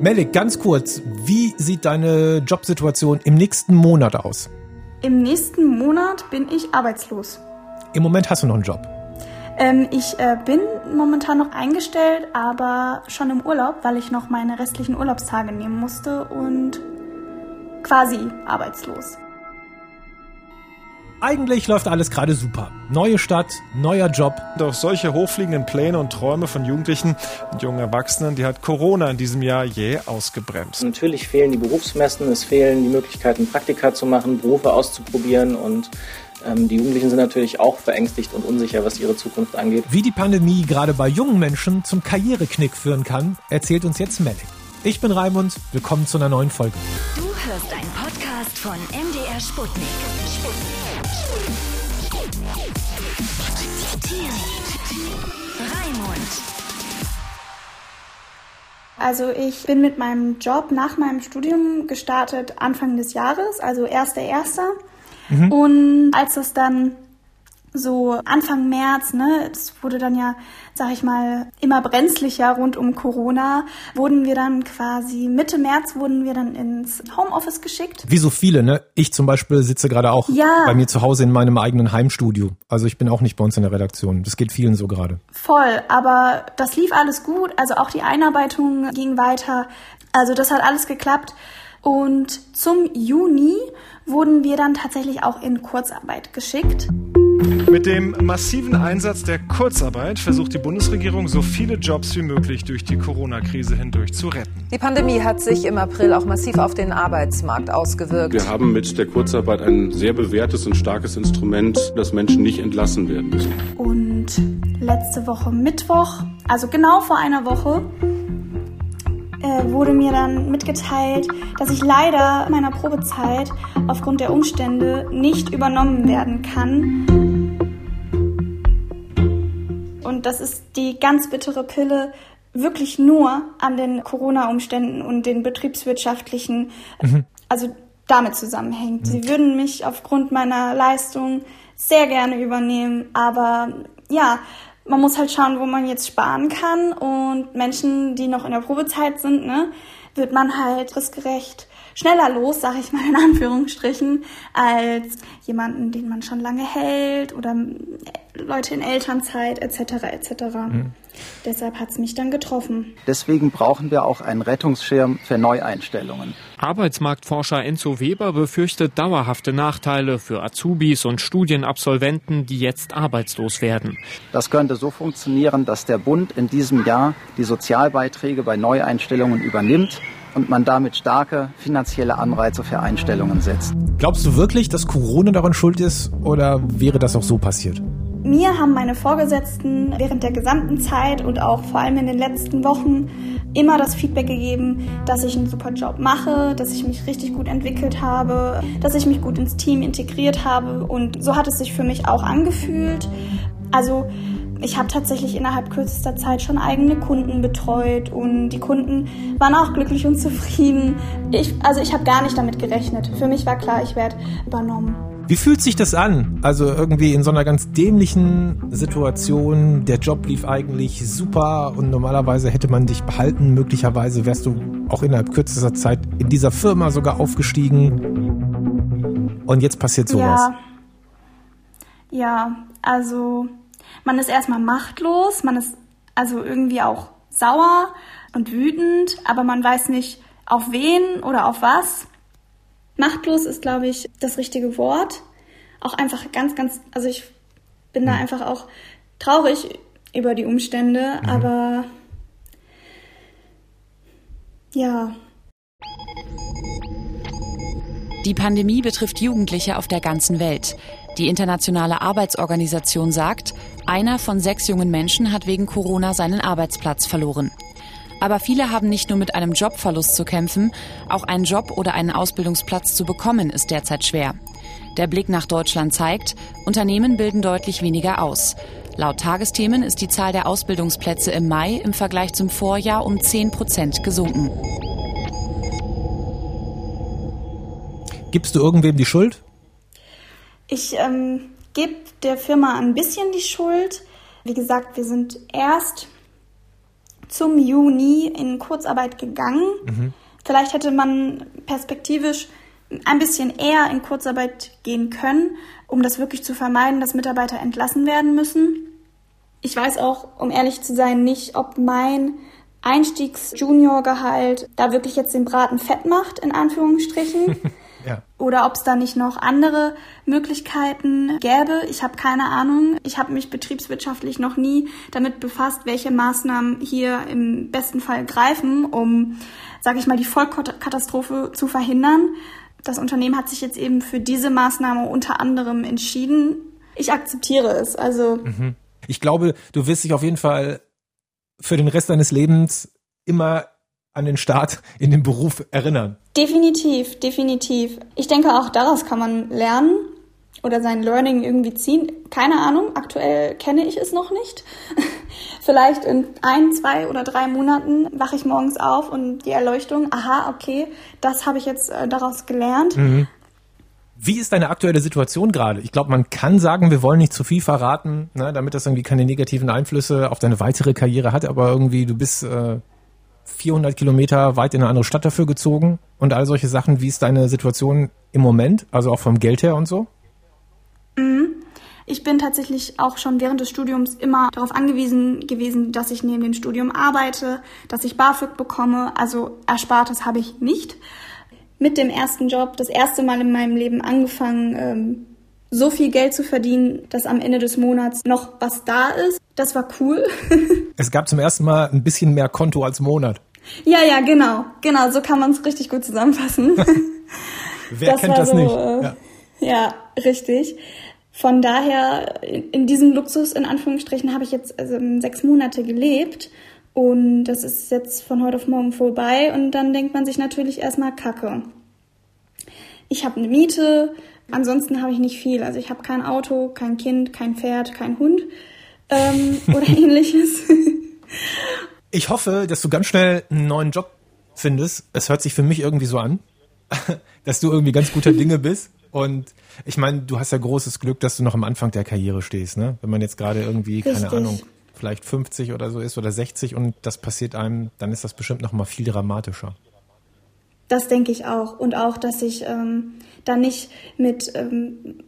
Melik, ganz kurz, wie sieht deine Jobsituation im nächsten Monat aus? Im nächsten Monat bin ich arbeitslos. Im Moment hast du noch einen Job. Ähm, ich äh, bin momentan noch eingestellt, aber schon im Urlaub, weil ich noch meine restlichen Urlaubstage nehmen musste und quasi arbeitslos. Eigentlich läuft alles gerade super. Neue Stadt, neuer Job. Doch solche hochfliegenden Pläne und Träume von Jugendlichen und jungen Erwachsenen, die hat Corona in diesem Jahr jäh ausgebremst. Natürlich fehlen die Berufsmessen, es fehlen die Möglichkeiten, Praktika zu machen, Berufe auszuprobieren und ähm, die Jugendlichen sind natürlich auch verängstigt und unsicher, was ihre Zukunft angeht. Wie die Pandemie gerade bei jungen Menschen zum Karriereknick führen kann, erzählt uns jetzt Melly. Ich bin Raimund, willkommen zu einer neuen Folge. Du hörst einen Podcast von MDR Sputnik. Raimund. Also ich bin mit meinem Job nach meinem Studium gestartet Anfang des Jahres, also 1.1. Mhm. Und als es dann so Anfang März, ne, es wurde dann ja, sag ich mal, immer brenzlicher rund um Corona, wurden wir dann quasi Mitte März wurden wir dann ins Homeoffice geschickt. Wie so viele, ne? Ich zum Beispiel sitze gerade auch ja. bei mir zu Hause in meinem eigenen Heimstudio. Also ich bin auch nicht bei uns in der Redaktion. Das geht vielen so gerade. Voll, aber das lief alles gut. Also auch die Einarbeitung ging weiter. Also das hat alles geklappt. Und zum Juni wurden wir dann tatsächlich auch in Kurzarbeit geschickt. Mit dem massiven Einsatz der Kurzarbeit versucht die Bundesregierung, so viele Jobs wie möglich durch die Corona-Krise hindurch zu retten. Die Pandemie hat sich im April auch massiv auf den Arbeitsmarkt ausgewirkt. Wir haben mit der Kurzarbeit ein sehr bewährtes und starkes Instrument, dass Menschen nicht entlassen werden müssen. Und letzte Woche Mittwoch, also genau vor einer Woche, äh, wurde mir dann mitgeteilt, dass ich leider meiner Probezeit aufgrund der Umstände nicht übernommen werden kann. Und das ist die ganz bittere Pille, wirklich nur an den Corona-Umständen und den betriebswirtschaftlichen, mhm. also damit zusammenhängt. Mhm. Sie würden mich aufgrund meiner Leistung sehr gerne übernehmen, aber ja, man muss halt schauen, wo man jetzt sparen kann. Und Menschen, die noch in der Probezeit sind, ne, wird man halt fristgerecht schneller los, sag ich mal in Anführungsstrichen, als jemanden, den man schon lange hält oder Leute in Elternzeit etc. etc. Mhm. Deshalb hat es mich dann getroffen. Deswegen brauchen wir auch einen Rettungsschirm für Neueinstellungen. Arbeitsmarktforscher Enzo Weber befürchtet dauerhafte Nachteile für Azubis und Studienabsolventen, die jetzt arbeitslos werden. Das könnte so funktionieren, dass der Bund in diesem Jahr die Sozialbeiträge bei Neueinstellungen übernimmt und man damit starke finanzielle Anreize für Einstellungen setzt. Glaubst du wirklich, dass Corona daran schuld ist oder wäre das auch so passiert? Mir haben meine Vorgesetzten während der gesamten Zeit und auch vor allem in den letzten Wochen immer das Feedback gegeben, dass ich einen super Job mache, dass ich mich richtig gut entwickelt habe, dass ich mich gut ins Team integriert habe und so hat es sich für mich auch angefühlt. Also ich habe tatsächlich innerhalb kürzester Zeit schon eigene Kunden betreut und die Kunden waren auch glücklich und zufrieden. Ich, also ich habe gar nicht damit gerechnet. Für mich war klar, ich werde übernommen. Wie fühlt sich das an? Also irgendwie in so einer ganz dämlichen Situation, der Job lief eigentlich super und normalerweise hätte man dich behalten. Möglicherweise wärst du auch innerhalb kürzester Zeit in dieser Firma sogar aufgestiegen. Und jetzt passiert sowas. Ja, ja also man ist erstmal machtlos, man ist also irgendwie auch sauer und wütend, aber man weiß nicht auf wen oder auf was. Machtlos ist, glaube ich, das richtige Wort. Auch einfach ganz, ganz, also ich bin da mhm. einfach auch traurig über die Umstände, mhm. aber ja. Die Pandemie betrifft Jugendliche auf der ganzen Welt. Die Internationale Arbeitsorganisation sagt, einer von sechs jungen Menschen hat wegen Corona seinen Arbeitsplatz verloren. Aber viele haben nicht nur mit einem Jobverlust zu kämpfen, auch einen Job oder einen Ausbildungsplatz zu bekommen ist derzeit schwer. Der Blick nach Deutschland zeigt, Unternehmen bilden deutlich weniger aus. Laut Tagesthemen ist die Zahl der Ausbildungsplätze im Mai im Vergleich zum Vorjahr um 10 Prozent gesunken. Gibst du irgendwem die Schuld? Ich ähm, gebe der Firma ein bisschen die Schuld. Wie gesagt, wir sind erst zum Juni in Kurzarbeit gegangen. Mhm. Vielleicht hätte man perspektivisch ein bisschen eher in Kurzarbeit gehen können, um das wirklich zu vermeiden, dass Mitarbeiter entlassen werden müssen. Ich weiß auch, um ehrlich zu sein, nicht, ob mein Einstiegs-Junior-Gehalt da wirklich jetzt den Braten fett macht, in Anführungsstrichen. ja. Oder ob es da nicht noch andere Möglichkeiten gäbe. Ich habe keine Ahnung. Ich habe mich betriebswirtschaftlich noch nie damit befasst, welche Maßnahmen hier im besten Fall greifen, um, sage ich mal, die Vollkatastrophe zu verhindern. Das Unternehmen hat sich jetzt eben für diese Maßnahme unter anderem entschieden. Ich akzeptiere es. Also mhm. ich glaube, du wirst dich auf jeden Fall für den Rest deines Lebens immer an den Start in den Beruf erinnern. Definitiv, definitiv. Ich denke, auch daraus kann man lernen oder sein Learning irgendwie ziehen. Keine Ahnung, aktuell kenne ich es noch nicht. Vielleicht in ein, zwei oder drei Monaten wache ich morgens auf und die Erleuchtung, aha, okay, das habe ich jetzt äh, daraus gelernt. Mhm. Wie ist deine aktuelle Situation gerade? Ich glaube, man kann sagen, wir wollen nicht zu viel verraten, ne, damit das irgendwie keine negativen Einflüsse auf deine weitere Karriere hat, aber irgendwie du bist äh, 400 Kilometer weit in eine andere Stadt dafür gezogen und all solche Sachen. Wie ist deine Situation im Moment, also auch vom Geld her und so? Mhm. Ich bin tatsächlich auch schon während des Studiums immer darauf angewiesen gewesen, dass ich neben dem Studium arbeite, dass ich BAföG bekomme. Also Erspartes habe ich nicht mit dem ersten Job das erste Mal in meinem Leben angefangen, ähm, so viel Geld zu verdienen, dass am Ende des Monats noch was da ist. Das war cool. es gab zum ersten Mal ein bisschen mehr Konto als Monat. Ja, ja, genau. Genau, so kann man es richtig gut zusammenfassen. Wer das kennt das so, nicht? Äh, ja. ja, richtig. Von daher, in diesem Luxus, in Anführungsstrichen, habe ich jetzt also, sechs Monate gelebt und das ist jetzt von heute auf morgen vorbei und dann denkt man sich natürlich erstmal Kacke. Ich habe eine Miete, ansonsten habe ich nicht viel. Also ich habe kein Auto, kein Kind, kein Pferd, kein Hund ähm, oder ähnliches. ich hoffe, dass du ganz schnell einen neuen Job findest. Es hört sich für mich irgendwie so an, dass du irgendwie ganz guter Dinge bist. Und ich meine, du hast ja großes Glück, dass du noch am Anfang der Karriere stehst, ne? Wenn man jetzt gerade irgendwie, Richtig. keine Ahnung, vielleicht 50 oder so ist oder 60 und das passiert einem, dann ist das bestimmt noch mal viel dramatischer. Das denke ich auch. Und auch, dass ich ähm, da nicht mit ähm,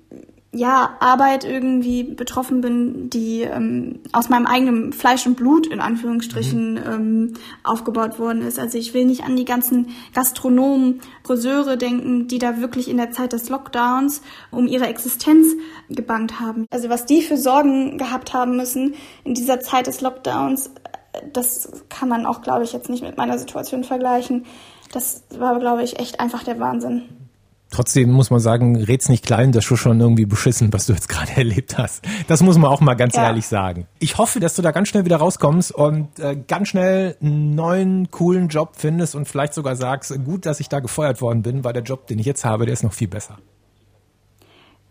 ja, Arbeit irgendwie betroffen bin, die ähm, aus meinem eigenen Fleisch und Blut in Anführungsstrichen mhm. ähm, aufgebaut worden ist. Also ich will nicht an die ganzen Gastronomen, Friseure denken, die da wirklich in der Zeit des Lockdowns um ihre Existenz gebangt haben. Also was die für Sorgen gehabt haben müssen in dieser Zeit des Lockdowns, das kann man auch, glaube ich, jetzt nicht mit meiner Situation vergleichen. Das war, glaube ich, echt einfach der Wahnsinn. Trotzdem muss man sagen, red's nicht klein, das ist schon irgendwie beschissen, was du jetzt gerade erlebt hast. Das muss man auch mal ganz ja. ehrlich sagen. Ich hoffe, dass du da ganz schnell wieder rauskommst und äh, ganz schnell einen neuen, coolen Job findest und vielleicht sogar sagst, gut, dass ich da gefeuert worden bin, weil der Job, den ich jetzt habe, der ist noch viel besser.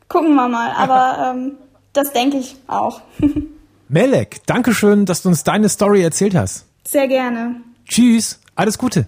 Gucken wir mal, aber ähm, das denke ich auch. Melek, Dankeschön, dass du uns deine Story erzählt hast. Sehr gerne. Tschüss, alles Gute.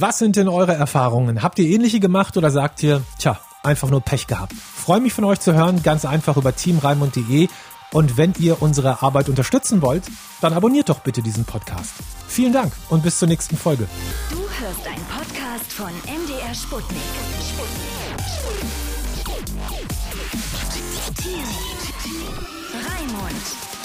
Was sind denn eure Erfahrungen? Habt ihr ähnliche gemacht oder sagt ihr, tja, einfach nur Pech gehabt. Freue mich von euch zu hören, ganz einfach über teamreimund.de. Und wenn ihr unsere Arbeit unterstützen wollt, dann abonniert doch bitte diesen Podcast. Vielen Dank und bis zur nächsten Folge. Du hörst einen Podcast von MDR Sputnik. Sputnik. Sputnik. Raimund.